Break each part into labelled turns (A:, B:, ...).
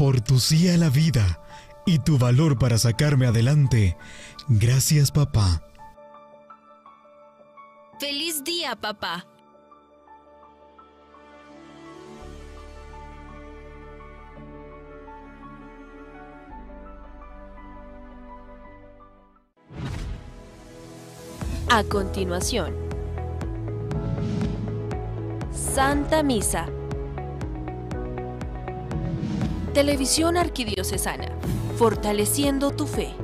A: Por tu sí a la vida y tu valor para sacarme adelante. Gracias, papá.
B: ¡Feliz día, papá! A continuación, Santa Misa. Televisión Arquidiocesana, fortaleciendo tu fe.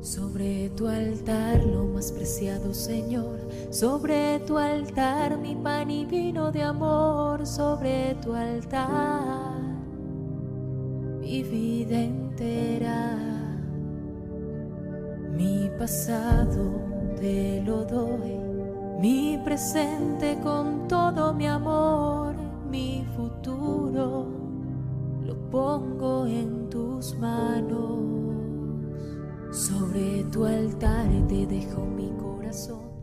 C: Sobre tu altar lo más preciado, Señor, sobre tu altar mi pan y vino de amor, sobre tu altar mi vida entera, mi pasado te lo doy, mi presente con todo mi amor, tu altar te dejo mi corazón.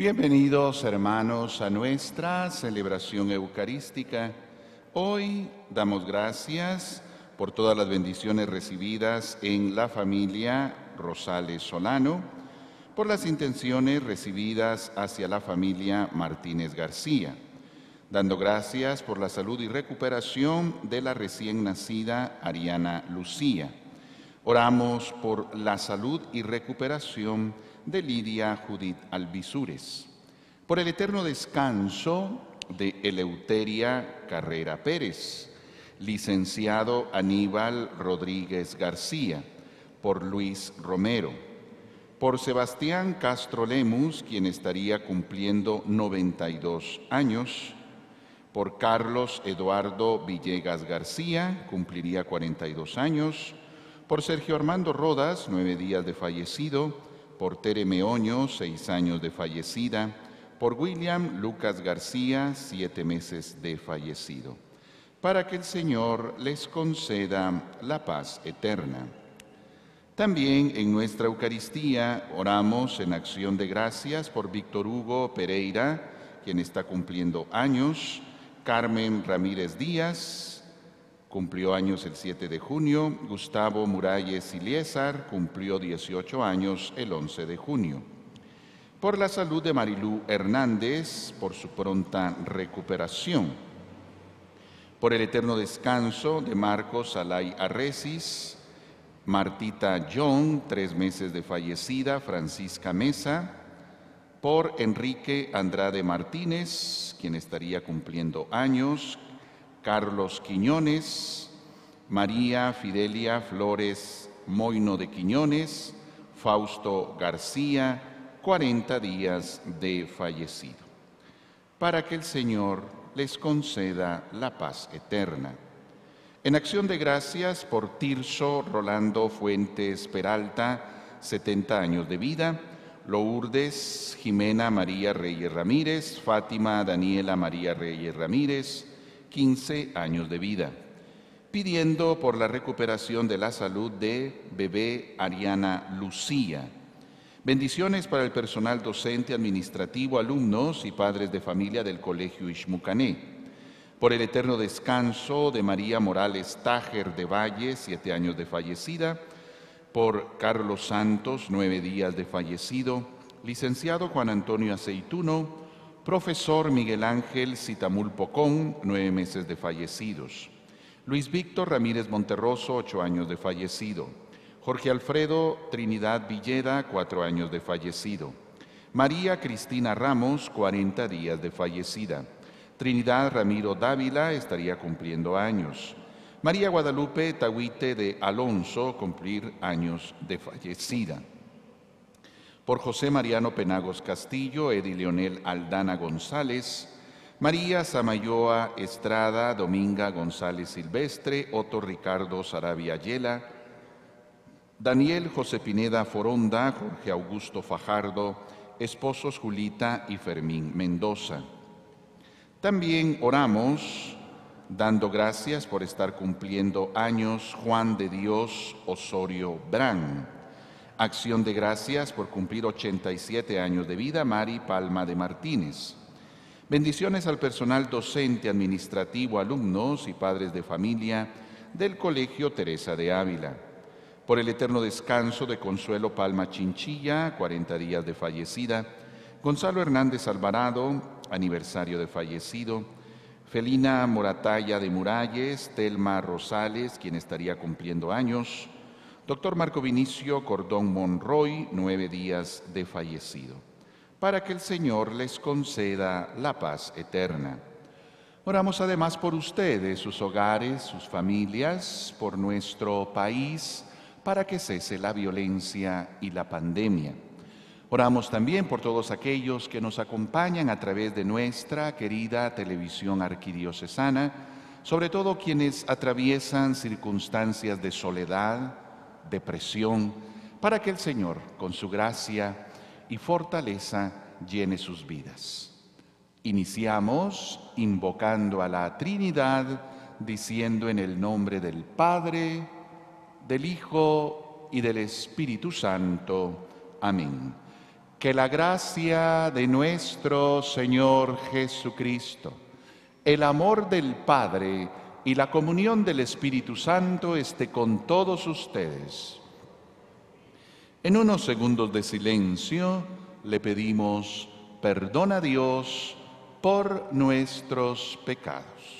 D: Bienvenidos hermanos a nuestra celebración eucarística. Hoy damos gracias por todas las bendiciones recibidas en la familia Rosales Solano, por las intenciones recibidas hacia la familia Martínez García, dando gracias por la salud y recuperación de la recién nacida Ariana Lucía. Oramos por la salud y recuperación de Lidia Judith Alvisures, por el eterno descanso de Eleuteria Carrera Pérez, licenciado Aníbal Rodríguez García, por Luis Romero, por Sebastián Castro Lemus, quien estaría cumpliendo 92 años, por Carlos Eduardo Villegas García, cumpliría 42 años, por Sergio Armando Rodas, nueve días de fallecido, por Tere Meoño, seis años de fallecida, por William Lucas García, siete meses de fallecido, para que el Señor les conceda la paz eterna. También en nuestra Eucaristía oramos en acción de gracias por Víctor Hugo Pereira, quien está cumpliendo años, Carmen Ramírez Díaz, cumplió años el 7 de junio, Gustavo Muralles Iliesar cumplió 18 años el 11 de junio. Por la salud de Marilú Hernández, por su pronta recuperación. Por el eterno descanso de Marcos Alay Arresis, Martita John, tres meses de fallecida, Francisca Mesa, por Enrique Andrade Martínez, quien estaría cumpliendo años, Carlos Quiñones, María Fidelia Flores Moino de Quiñones, Fausto García, 40 días de fallecido, para que el Señor les conceda la paz eterna. En acción de gracias por Tirso Rolando Fuentes Peralta, 70 años de vida, Lourdes Jimena María Reyes Ramírez, Fátima Daniela María Reyes Ramírez, 15 años de vida, pidiendo por la recuperación de la salud de bebé Ariana Lucía. Bendiciones para el personal docente, administrativo, alumnos y padres de familia del Colegio Ishmucané por el eterno descanso de María Morales Tájer de Valle, siete años de fallecida, por Carlos Santos, nueve días de fallecido, licenciado Juan Antonio Aceituno, profesor Miguel Ángel Citamul Pocón, nueve meses de fallecidos, Luis Víctor Ramírez Monterroso, ocho años de fallecido. Jorge Alfredo Trinidad Villeda, cuatro años de fallecido. María Cristina Ramos, 40 días de fallecida. Trinidad Ramiro Dávila estaría cumpliendo años. María Guadalupe Tahuite de Alonso, cumplir años de fallecida. Por José Mariano Penagos Castillo, Edi Leonel Aldana González, María Samayoa Estrada, Dominga González Silvestre, Otto Ricardo Sarabia Ayela, Daniel José Pineda Foronda, Jorge Augusto Fajardo, esposos Julita y Fermín Mendoza. También oramos dando gracias por estar cumpliendo años Juan de Dios Osorio Brán. Acción de gracias por cumplir 87 años de vida Mari Palma de Martínez. Bendiciones al personal docente, administrativo, alumnos y padres de familia del Colegio Teresa de Ávila. Por el eterno descanso de Consuelo Palma Chinchilla, 40 días de fallecida. Gonzalo Hernández Alvarado, aniversario de fallecido. Felina Morataya de Muralles, Telma Rosales, quien estaría cumpliendo años. Doctor Marco Vinicio Cordón Monroy, nueve días de fallecido para que el Señor les conceda la paz eterna. Oramos además por ustedes, sus hogares, sus familias, por nuestro país, para que cese la violencia y la pandemia. Oramos también por todos aquellos que nos acompañan a través de nuestra querida televisión arquidiocesana, sobre todo quienes atraviesan circunstancias de soledad, depresión, para que el Señor, con su gracia, y fortaleza llene sus vidas. Iniciamos invocando a la Trinidad, diciendo en el nombre del Padre, del Hijo y del Espíritu Santo. Amén. Que la gracia de nuestro Señor Jesucristo, el amor del Padre y la comunión del Espíritu Santo esté con todos ustedes en unos segundos de silencio le pedimos perdón a Dios por nuestros pecados.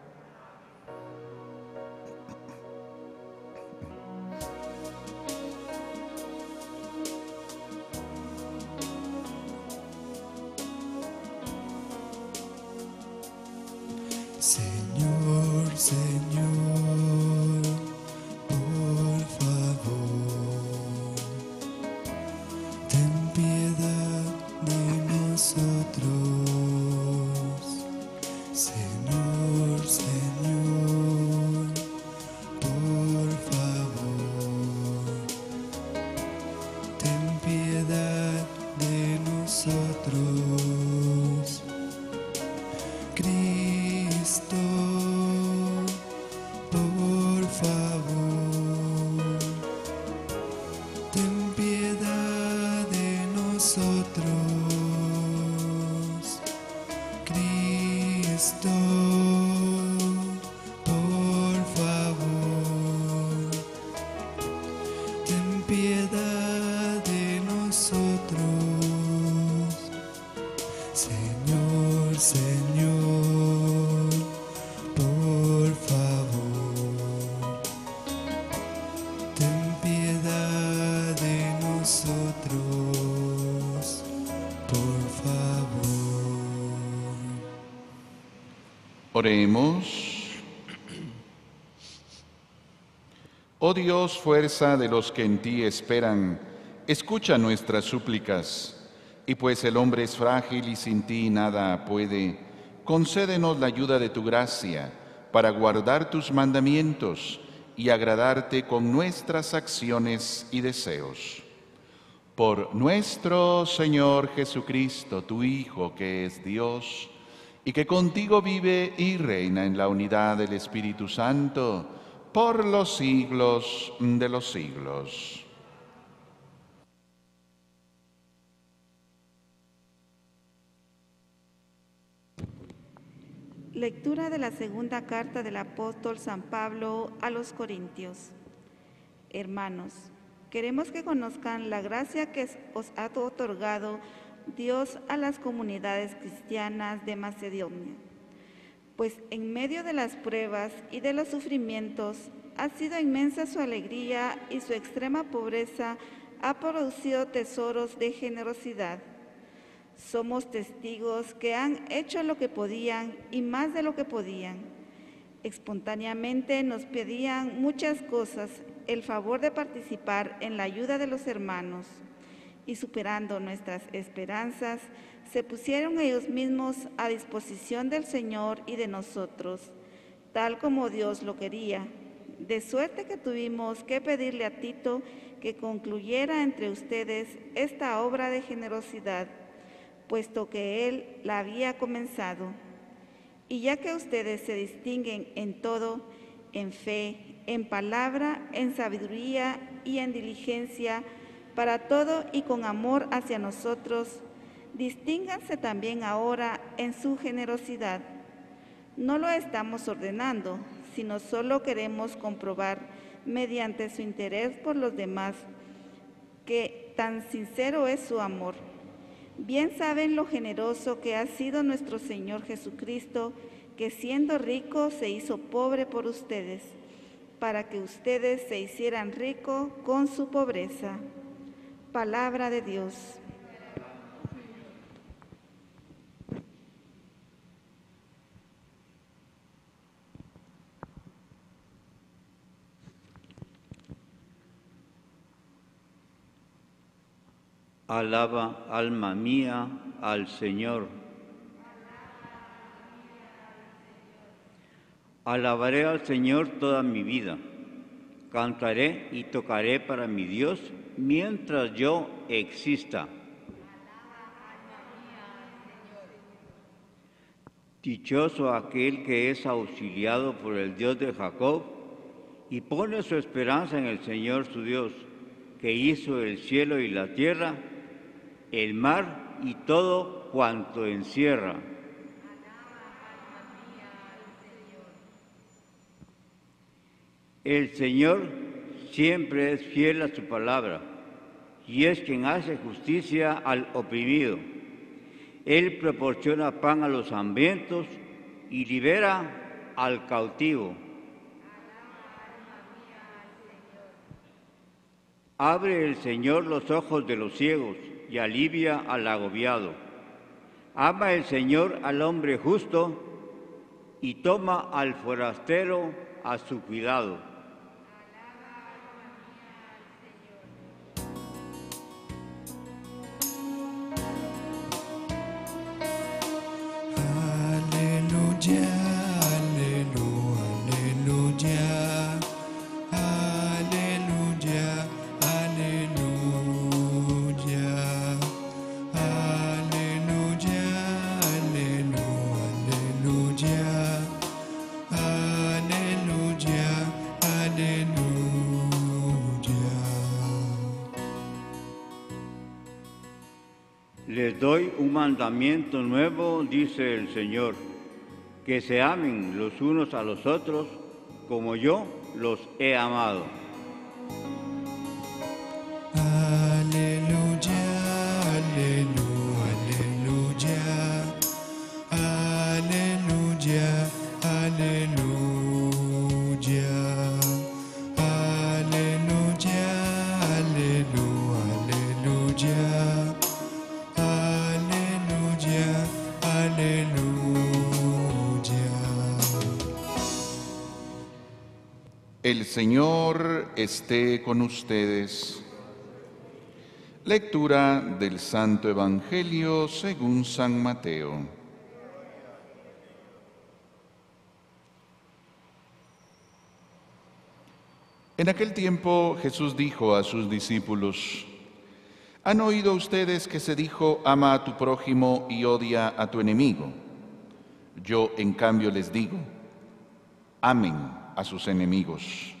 D: Señor, Señor, por favor, ten piedad de nosotros, por favor. Oremos. Oh Dios, fuerza de los que en ti esperan, escucha nuestras súplicas y pues el hombre es frágil y sin ti nada puede, concédenos la ayuda de tu gracia para guardar tus mandamientos y agradarte con nuestras acciones y deseos. Por nuestro Señor Jesucristo, tu Hijo, que es Dios, y que contigo vive y reina en la unidad del Espíritu Santo, por los siglos de los siglos.
E: Lectura de la segunda carta del apóstol San Pablo a los Corintios. Hermanos, queremos que conozcan la gracia que os ha otorgado Dios a las comunidades cristianas de Macedonia, pues en medio de las pruebas y de los sufrimientos ha sido inmensa su alegría y su extrema pobreza ha producido tesoros de generosidad. Somos testigos que han hecho lo que podían y más de lo que podían. Espontáneamente nos pedían muchas cosas, el favor de participar en la ayuda de los hermanos y superando nuestras esperanzas, se pusieron ellos mismos a disposición del Señor y de nosotros, tal como Dios lo quería. De suerte que tuvimos que pedirle a Tito que concluyera entre ustedes esta obra de generosidad, puesto que él la había comenzado. Y ya que ustedes se distinguen en todo, en fe, en palabra, en sabiduría y en diligencia, para todo y con amor hacia nosotros, distínganse también ahora en su generosidad. No lo estamos ordenando, sino solo queremos comprobar mediante su interés por los demás que tan sincero es su amor. Bien saben lo generoso que ha sido nuestro Señor Jesucristo, que siendo rico se hizo pobre por ustedes, para que ustedes se hicieran rico con su pobreza. Palabra de Dios.
F: Alaba, alma mía, al Señor. Alabaré al Señor toda mi vida. Cantaré y tocaré para mi Dios mientras yo exista. Dichoso aquel que es auxiliado por el Dios de Jacob y pone su esperanza en el Señor su Dios, que hizo el cielo y la tierra, el mar y todo cuanto encierra. El Señor siempre es fiel a su palabra y es quien hace justicia al oprimido. Él proporciona pan a los hambrientos y libera al cautivo. Abre el Señor los ojos de los ciegos y alivia al agobiado. Ama el Señor al hombre justo y toma al forastero a su cuidado. Doy un mandamiento nuevo, dice el Señor, que se amen los unos a los otros como yo los he amado.
D: Señor esté con ustedes. Lectura del Santo Evangelio según San Mateo. En aquel tiempo Jesús dijo a sus discípulos, ¿han oído ustedes que se dijo, ama a tu prójimo y odia a tu enemigo? Yo en cambio les digo, amen a sus enemigos.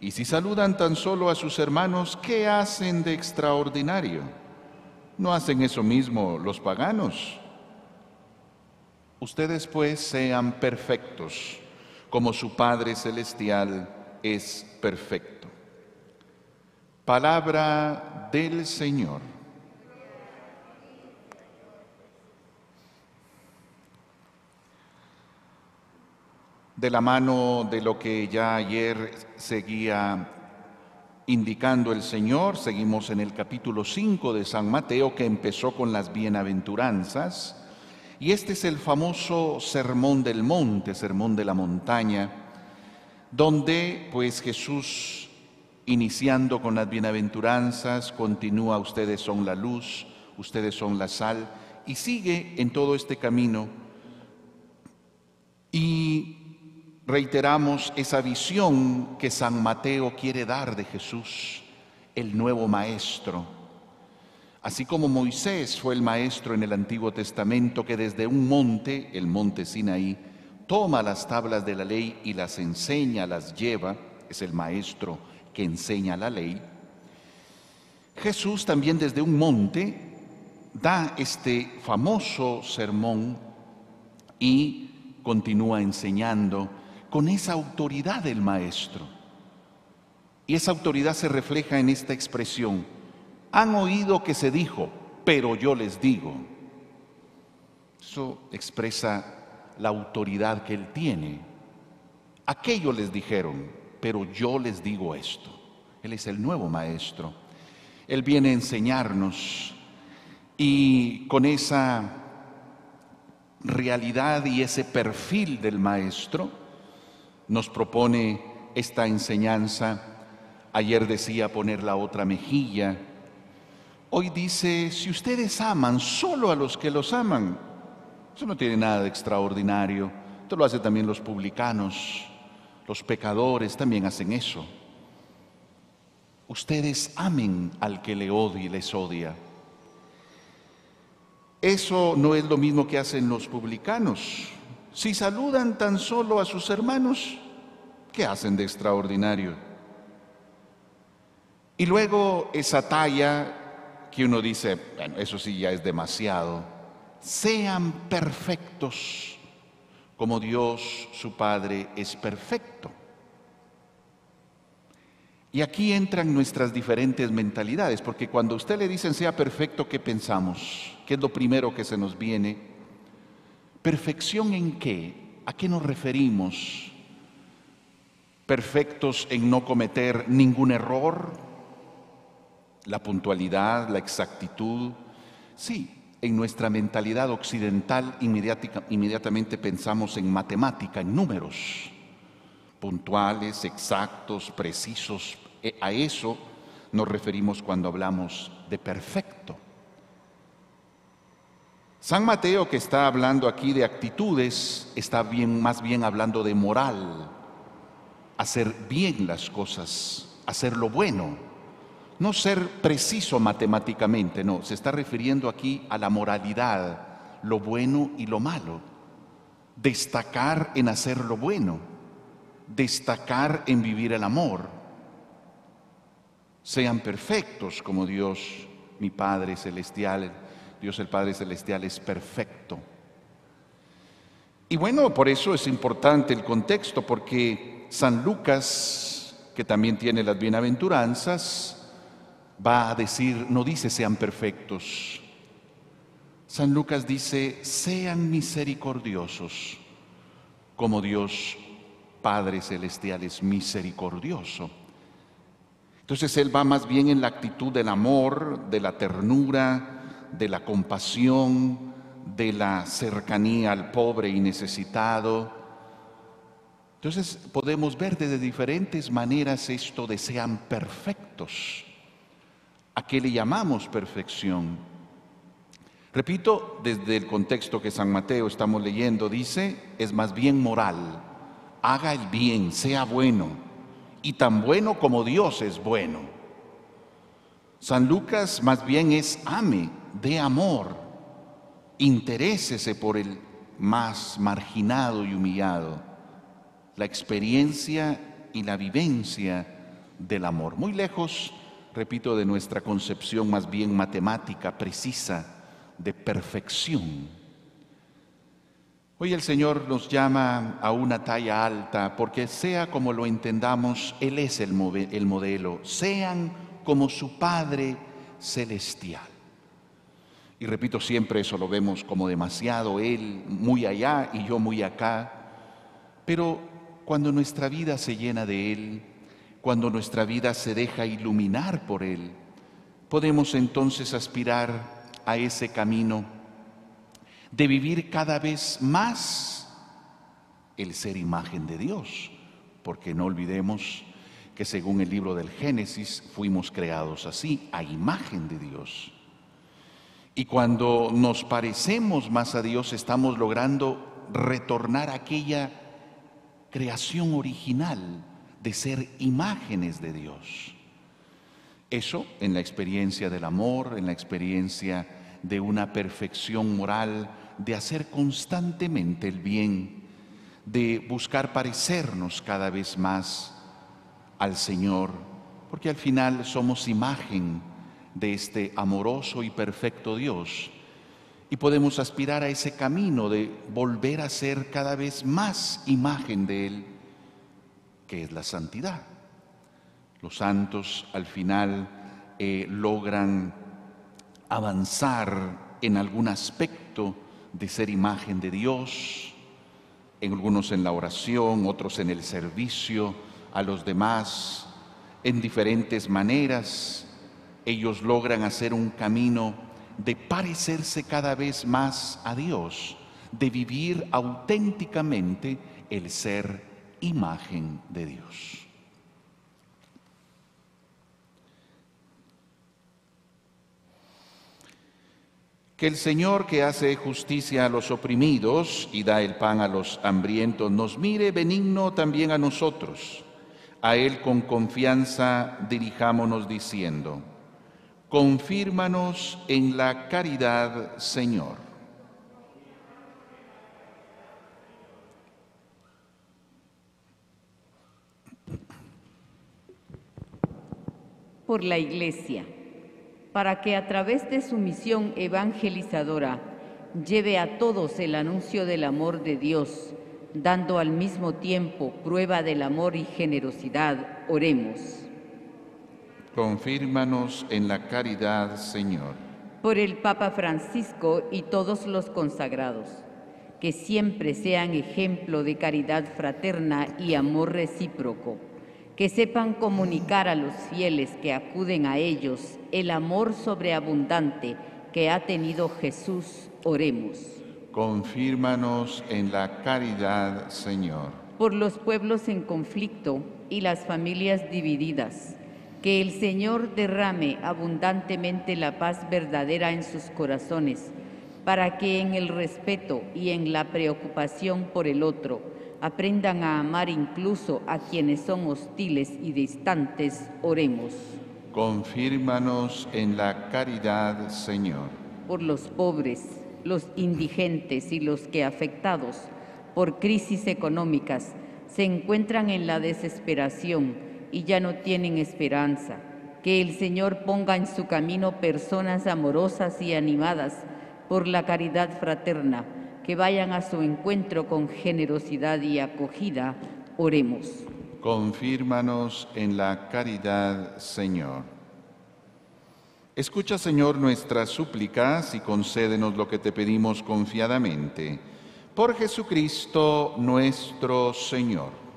D: Y si saludan tan solo a sus hermanos, ¿qué hacen de extraordinario? ¿No hacen eso mismo los paganos? Ustedes pues sean perfectos, como su Padre Celestial es perfecto. Palabra del Señor. De la mano de lo que ya ayer seguía indicando el Señor, seguimos en el capítulo 5 de San Mateo que empezó con las bienaventuranzas. Y este es el famoso sermón del monte, sermón de la montaña, donde pues Jesús iniciando con las bienaventuranzas continúa ustedes son la luz, ustedes son la sal y sigue en todo este camino. Y reiteramos esa visión que San Mateo quiere dar de Jesús, el nuevo maestro. Así como Moisés fue el maestro en el Antiguo Testamento que desde un monte, el monte Sinaí, toma las tablas de la ley y las enseña, las lleva, es el maestro que enseña la ley. Jesús también desde un monte da este famoso sermón y continúa enseñando con esa autoridad del maestro. Y esa autoridad se refleja en esta expresión. Han oído que se dijo, pero yo les digo. Eso expresa la autoridad que él tiene. Aquello les dijeron, pero yo les digo esto. Él es el nuevo maestro. Él viene a enseñarnos y con esa realidad y ese perfil del maestro, nos propone esta enseñanza. Ayer decía poner la otra mejilla. Hoy dice, si ustedes aman solo a los que los aman, eso no tiene nada de extraordinario. Esto lo hacen también los publicanos, los pecadores también hacen eso. Ustedes amen al que le odia y les odia. Eso no es lo mismo que hacen los publicanos. Si saludan tan solo a sus hermanos, ¿qué hacen de extraordinario? Y luego esa talla que uno dice, bueno, eso sí ya es demasiado, sean perfectos como Dios su Padre es perfecto. Y aquí entran nuestras diferentes mentalidades, porque cuando usted le dicen sea perfecto, ¿qué pensamos? ¿Qué es lo primero que se nos viene? ¿Perfección en qué? ¿A qué nos referimos? ¿Perfectos en no cometer ningún error? ¿La puntualidad, la exactitud? Sí, en nuestra mentalidad occidental inmediatamente pensamos en matemática, en números, puntuales, exactos, precisos. E, a eso nos referimos cuando hablamos de perfecto. San Mateo, que está hablando aquí de actitudes, está bien, más bien hablando de moral, hacer bien las cosas, hacer lo bueno, no ser preciso matemáticamente, no, se está refiriendo aquí a la moralidad, lo bueno y lo malo, destacar en hacer lo bueno, destacar en vivir el amor. Sean perfectos como Dios, mi Padre Celestial, Dios el Padre Celestial es perfecto. Y bueno, por eso es importante el contexto, porque San Lucas que también tiene las bienaventuranzas, va a decir, no dice sean perfectos. San Lucas dice, sean misericordiosos, como Dios Padre Celestial es misericordioso. Entonces Él va más bien en la actitud del amor, de la ternura, de la compasión, de la cercanía al pobre y necesitado. Entonces podemos ver de diferentes maneras esto de sean perfectos. ¿A qué le llamamos perfección? Repito, desde el contexto que San Mateo estamos leyendo, dice, es más bien moral. Haga el bien, sea bueno, y tan bueno como Dios es bueno. San Lucas más bien es ame, de amor, interésese por el más marginado y humillado, la experiencia y la vivencia del amor. Muy lejos, repito, de nuestra concepción más bien matemática, precisa, de perfección. Hoy el Señor nos llama a una talla alta porque sea como lo entendamos, Él es el, el modelo, sean como su Padre celestial. Y repito, siempre eso lo vemos como demasiado, Él muy allá y yo muy acá. Pero cuando nuestra vida se llena de Él, cuando nuestra vida se deja iluminar por Él, podemos entonces aspirar a ese camino de vivir cada vez más el ser imagen de Dios, porque no olvidemos que según el libro del Génesis fuimos creados así, a imagen de Dios. Y cuando nos parecemos más a Dios, estamos logrando retornar a aquella creación original de ser imágenes de Dios. Eso en la experiencia del amor, en la experiencia de una perfección moral, de hacer constantemente el bien, de buscar parecernos cada vez más al Señor, porque al final somos imagen de este amoroso y perfecto Dios. Y podemos aspirar a ese camino de volver a ser cada vez más imagen de Él, que es la santidad. Los santos al final eh, logran avanzar en algún aspecto de ser imagen de Dios, en algunos en la oración, otros en el servicio a los demás, en diferentes maneras ellos logran hacer un camino de parecerse cada vez más a Dios, de vivir auténticamente el ser imagen de Dios. Que el Señor que hace justicia a los oprimidos y da el pan a los hambrientos nos mire benigno también a nosotros. A Él con confianza dirijámonos diciendo, confírmanos en la caridad, Señor.
G: Por la Iglesia, para que a través de su misión evangelizadora lleve a todos el anuncio del amor de Dios, dando al mismo tiempo prueba del amor y generosidad, oremos.
D: Confírmanos en la caridad, Señor.
G: Por el Papa Francisco y todos los consagrados, que siempre sean ejemplo de caridad fraterna y amor recíproco, que sepan comunicar a los fieles que acuden a ellos el amor sobreabundante que ha tenido Jesús. Oremos.
D: Confírmanos en la caridad, Señor.
G: Por los pueblos en conflicto y las familias divididas que el Señor derrame abundantemente la paz verdadera en sus corazones, para que en el respeto y en la preocupación por el otro aprendan a amar incluso a quienes son hostiles y distantes. Oremos.
D: Confírmanos en la caridad, Señor.
G: Por los pobres, los indigentes y los que afectados por crisis económicas se encuentran en la desesperación y ya no tienen esperanza. Que el Señor ponga en su camino personas amorosas y animadas por la caridad fraterna, que vayan a su encuentro con generosidad y acogida. Oremos.
D: Confírmanos en la caridad, Señor. Escucha, Señor, nuestras súplicas y concédenos lo que te pedimos confiadamente. Por Jesucristo nuestro Señor.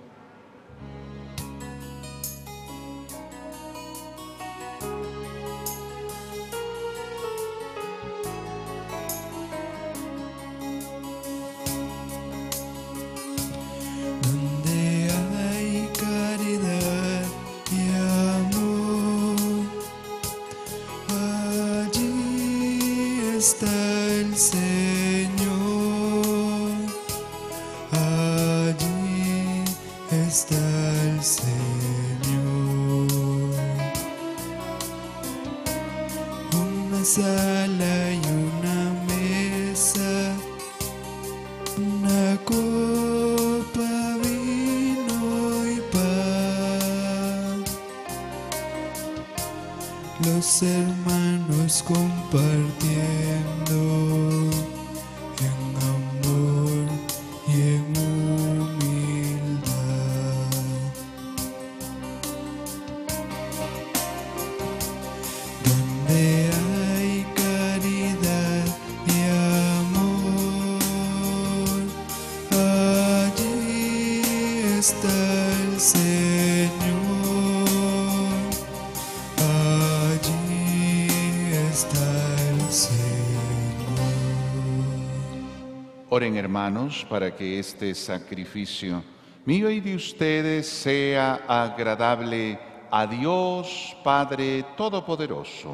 D: Oren hermanos para que este sacrificio mío y de ustedes sea agradable a Dios Padre Todopoderoso.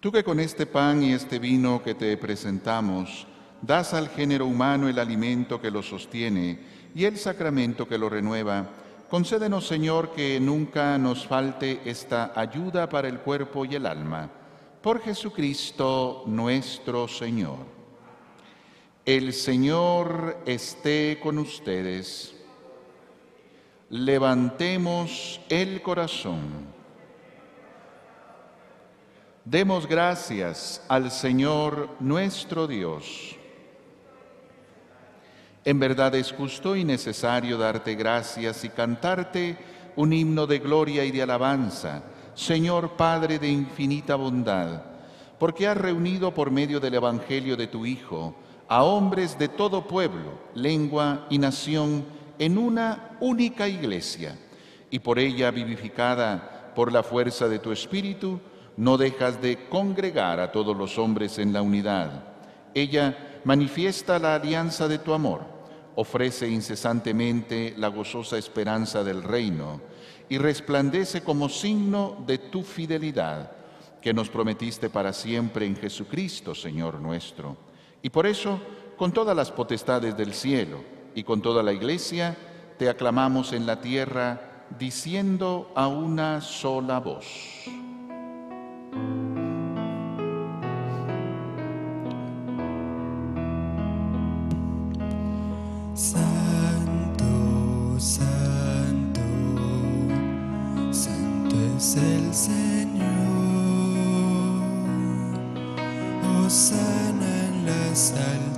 D: Tú que con este pan y este vino que te presentamos, das al género humano el alimento que lo sostiene y el sacramento que lo renueva, concédenos, Señor, que nunca nos falte esta ayuda para el cuerpo y el alma. Por Jesucristo nuestro Señor. El Señor esté con ustedes. Levantemos el corazón. Demos gracias al Señor nuestro Dios. En verdad es justo y necesario darte gracias y cantarte un himno de gloria y de alabanza, Señor Padre de infinita bondad, porque has reunido por medio del Evangelio de tu Hijo a hombres de todo pueblo, lengua y nación en una única iglesia, y por ella vivificada por la fuerza de tu Espíritu, no dejas de congregar a todos los hombres en la unidad. Ella manifiesta la alianza de tu amor, ofrece incesantemente la gozosa esperanza del reino y resplandece como signo de tu fidelidad, que nos prometiste para siempre en Jesucristo, Señor nuestro. Y por eso, con todas las potestades del cielo y con toda la iglesia, te aclamamos en la tierra, diciendo a una sola voz.
H: El Señor. Osana en las alturas.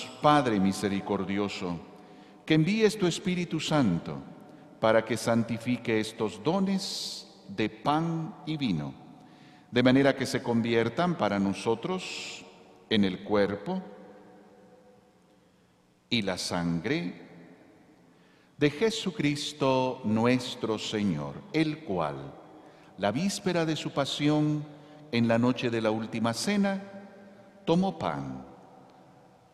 D: Padre misericordioso, que envíes tu Espíritu Santo para que santifique estos dones de pan y vino, de manera que se conviertan para nosotros en el cuerpo y la sangre de Jesucristo nuestro Señor, el cual, la víspera de su pasión, en la noche de la última cena, tomó pan,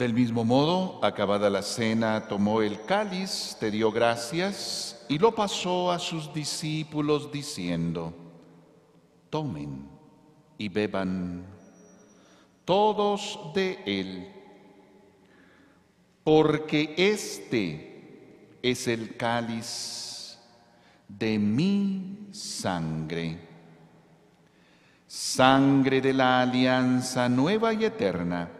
D: Del mismo modo, acabada la cena, tomó el cáliz, te dio gracias y lo pasó a sus discípulos diciendo, tomen y beban todos de él, porque este es el cáliz de mi sangre, sangre de la alianza nueva y eterna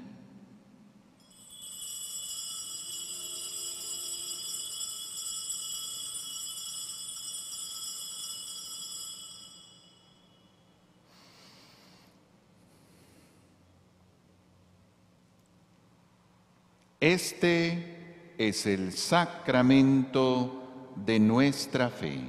D: Este es el sacramento de nuestra fe.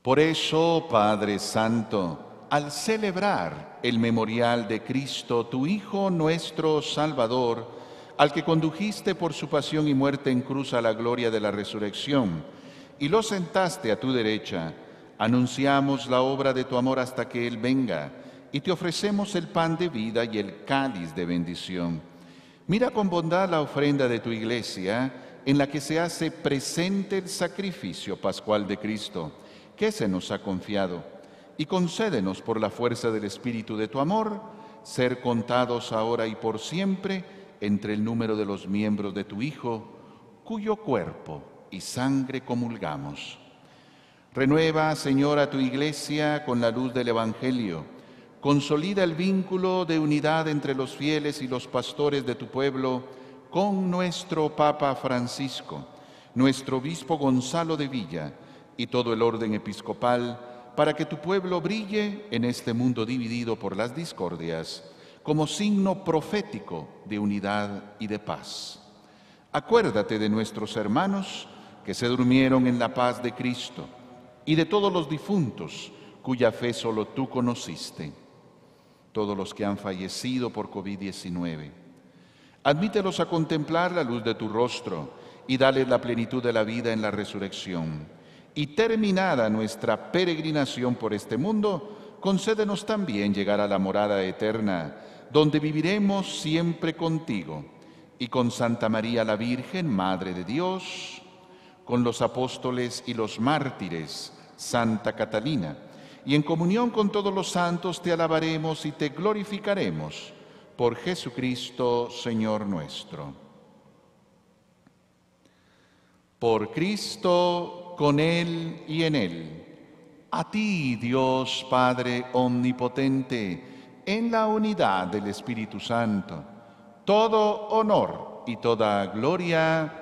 D: Por eso, Padre Santo, al celebrar el memorial de Cristo, tu Hijo nuestro Salvador, al que condujiste por su pasión y muerte en cruz a la gloria de la resurrección, y lo sentaste a tu derecha, Anunciamos la obra de tu amor hasta que Él venga y te ofrecemos el pan de vida y el cáliz de bendición. Mira con bondad la ofrenda de tu iglesia en la que se hace presente el sacrificio pascual de Cristo, que se nos ha confiado, y concédenos por la fuerza del Espíritu de tu amor ser contados ahora y por siempre entre el número de los miembros de tu Hijo, cuyo cuerpo y sangre comulgamos Renueva, Señor, a tu iglesia con la luz del Evangelio. Consolida el vínculo de unidad entre los fieles y los pastores de tu pueblo con nuestro Papa Francisco, nuestro Obispo Gonzalo de Villa y todo el orden episcopal, para que tu pueblo brille en este mundo dividido por las discordias, como signo profético de unidad y de paz. Acuérdate de nuestros hermanos que se durmieron en la paz de Cristo y de todos los difuntos cuya fe solo tú conociste, todos los que han fallecido por COVID-19. Admítelos a contemplar la luz de tu rostro y dale la plenitud de la vida en la resurrección. Y terminada nuestra peregrinación por este mundo, concédenos también llegar a la morada eterna, donde viviremos siempre contigo y con Santa María la Virgen, Madre de Dios, con los apóstoles y los mártires, Santa Catalina, y en comunión con todos los santos te alabaremos y te glorificaremos por Jesucristo, Señor nuestro. Por Cristo, con Él y en Él. A ti, Dios Padre Omnipotente, en la unidad del Espíritu Santo, todo honor y toda gloria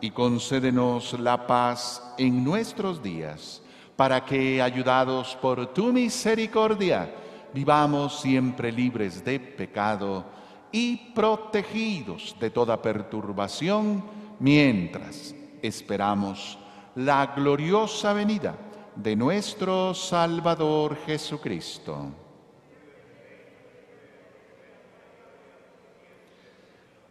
D: y concédenos la paz en nuestros días, para que, ayudados por tu misericordia, vivamos siempre libres de pecado y protegidos de toda perturbación, mientras esperamos la gloriosa venida de nuestro Salvador Jesucristo.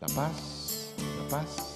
D: La paz, la paz.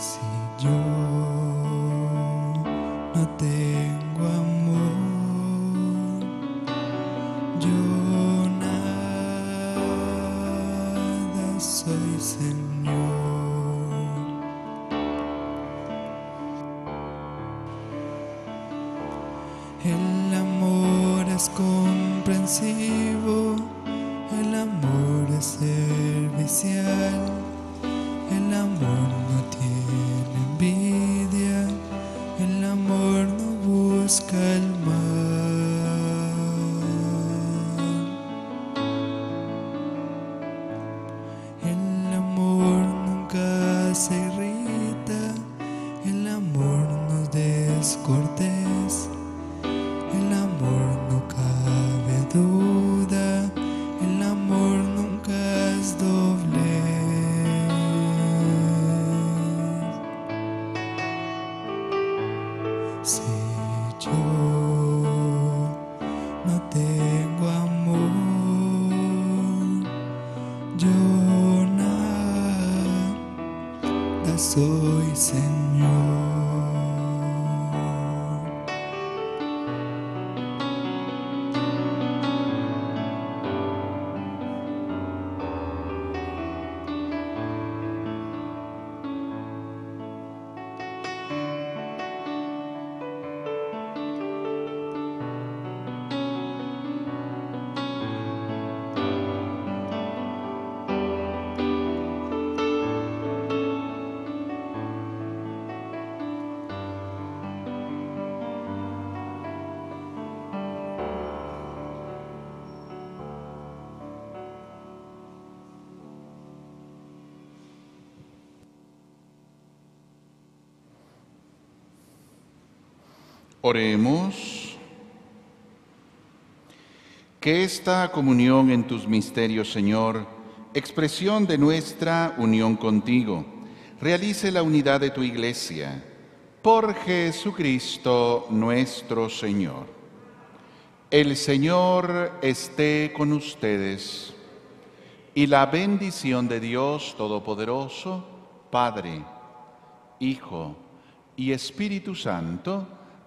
H: Se ríe.
D: Oremos. Que esta comunión en tus misterios, Señor, expresión de nuestra unión contigo, realice la unidad de tu iglesia. Por Jesucristo nuestro Señor. El Señor esté con ustedes y la bendición de Dios Todopoderoso, Padre, Hijo y Espíritu Santo,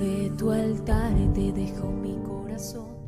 C: Sobre tu altar te dejo mi corazón.